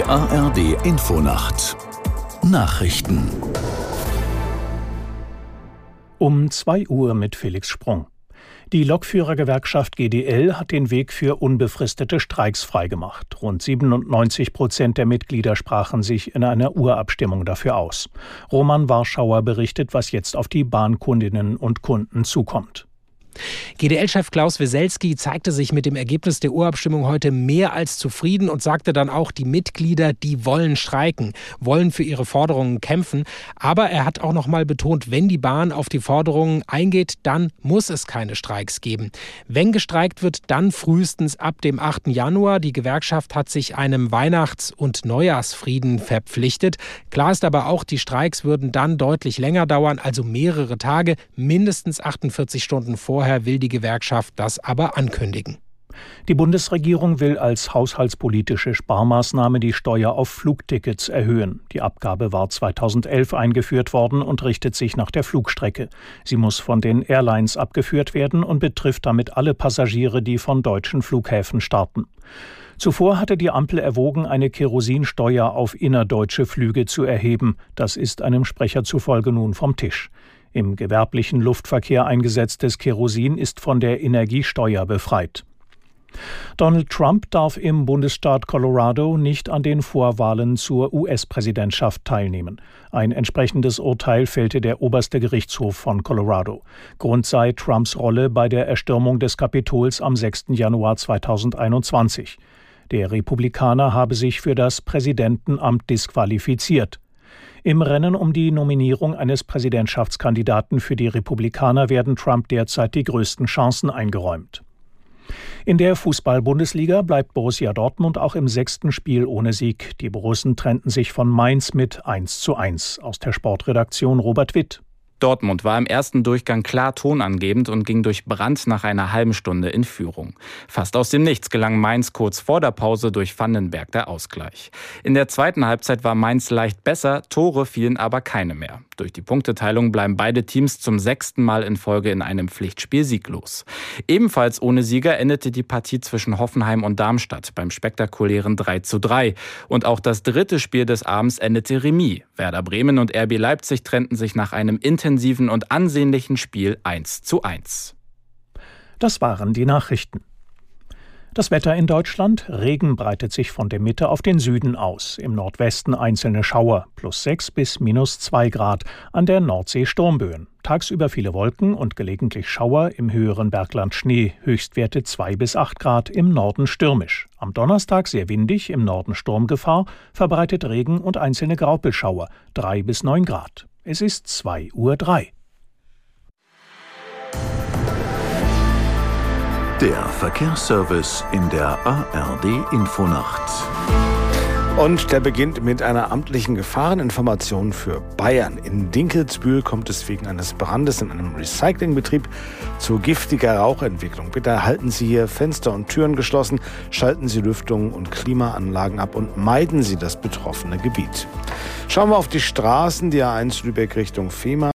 Die ARD Infonacht Nachrichten um 2 Uhr mit Felix Sprung. Die Lokführergewerkschaft GDL hat den Weg für unbefristete Streiks freigemacht. Rund 97 Prozent der Mitglieder sprachen sich in einer Urabstimmung dafür aus. Roman Warschauer berichtet, was jetzt auf die Bahnkundinnen und Kunden zukommt. GDL-Chef Klaus Weselski zeigte sich mit dem Ergebnis der Urabstimmung heute mehr als zufrieden und sagte dann auch, die Mitglieder, die wollen streiken, wollen für ihre Forderungen kämpfen. Aber er hat auch noch mal betont, wenn die Bahn auf die Forderungen eingeht, dann muss es keine Streiks geben. Wenn gestreikt wird, dann frühestens ab dem 8. Januar. Die Gewerkschaft hat sich einem Weihnachts- und Neujahrsfrieden verpflichtet. Klar ist aber auch, die Streiks würden dann deutlich länger dauern, also mehrere Tage, mindestens 48 Stunden vorher Vorher will die Gewerkschaft das aber ankündigen. Die Bundesregierung will als haushaltspolitische Sparmaßnahme die Steuer auf Flugtickets erhöhen. Die Abgabe war 2011 eingeführt worden und richtet sich nach der Flugstrecke. Sie muss von den Airlines abgeführt werden und betrifft damit alle Passagiere, die von deutschen Flughäfen starten. Zuvor hatte die Ampel erwogen, eine Kerosinsteuer auf innerdeutsche Flüge zu erheben. Das ist einem Sprecher zufolge nun vom Tisch. Im gewerblichen Luftverkehr eingesetztes Kerosin ist von der Energiesteuer befreit. Donald Trump darf im Bundesstaat Colorado nicht an den Vorwahlen zur US-Präsidentschaft teilnehmen. Ein entsprechendes Urteil fällte der oberste Gerichtshof von Colorado. Grund sei Trumps Rolle bei der Erstürmung des Kapitols am 6. Januar 2021. Der Republikaner habe sich für das Präsidentenamt disqualifiziert. Im Rennen um die Nominierung eines Präsidentschaftskandidaten für die Republikaner werden Trump derzeit die größten Chancen eingeräumt. In der Fußball-Bundesliga bleibt Borussia Dortmund auch im sechsten Spiel ohne Sieg. Die Borussen trennten sich von Mainz mit 1 zu 1. Aus der Sportredaktion Robert Witt. Dortmund war im ersten Durchgang klar tonangebend und ging durch Brand nach einer halben Stunde in Führung. Fast aus dem Nichts gelang Mainz kurz vor der Pause durch Vandenberg der Ausgleich. In der zweiten Halbzeit war Mainz leicht besser, Tore fielen aber keine mehr. Durch die Punkteteilung bleiben beide Teams zum sechsten Mal in Folge in einem Pflichtspiel sieglos. Ebenfalls ohne Sieger endete die Partie zwischen Hoffenheim und Darmstadt beim spektakulären 3 zu 3. Und auch das dritte Spiel des Abends endete Remis. Werder Bremen und RB Leipzig trennten sich nach einem intensiven und ansehnlichen Spiel 1 zu 1. Das waren die Nachrichten. Das Wetter in Deutschland. Regen breitet sich von der Mitte auf den Süden aus. Im Nordwesten einzelne Schauer, plus 6 bis minus 2 Grad. An der Nordsee Sturmböen. Tagsüber viele Wolken und gelegentlich Schauer, im höheren Bergland Schnee, Höchstwerte 2 bis 8 Grad, im Norden stürmisch. Am Donnerstag sehr windig, im Norden Sturmgefahr, verbreitet Regen und einzelne Graupelschauer, 3 bis 9 Grad. Es ist 2 Uhr 3. Der Verkehrsservice in der ARD Infonacht. Und der beginnt mit einer amtlichen Gefahreninformation für Bayern. In Dinkelsbühl kommt es wegen eines Brandes in einem Recyclingbetrieb zu giftiger Rauchentwicklung. Bitte halten Sie hier Fenster und Türen geschlossen, schalten Sie Lüftungen und Klimaanlagen ab und meiden Sie das betroffene Gebiet. Schauen wir auf die Straßen, die A1 Lübeck Richtung Fehmarn.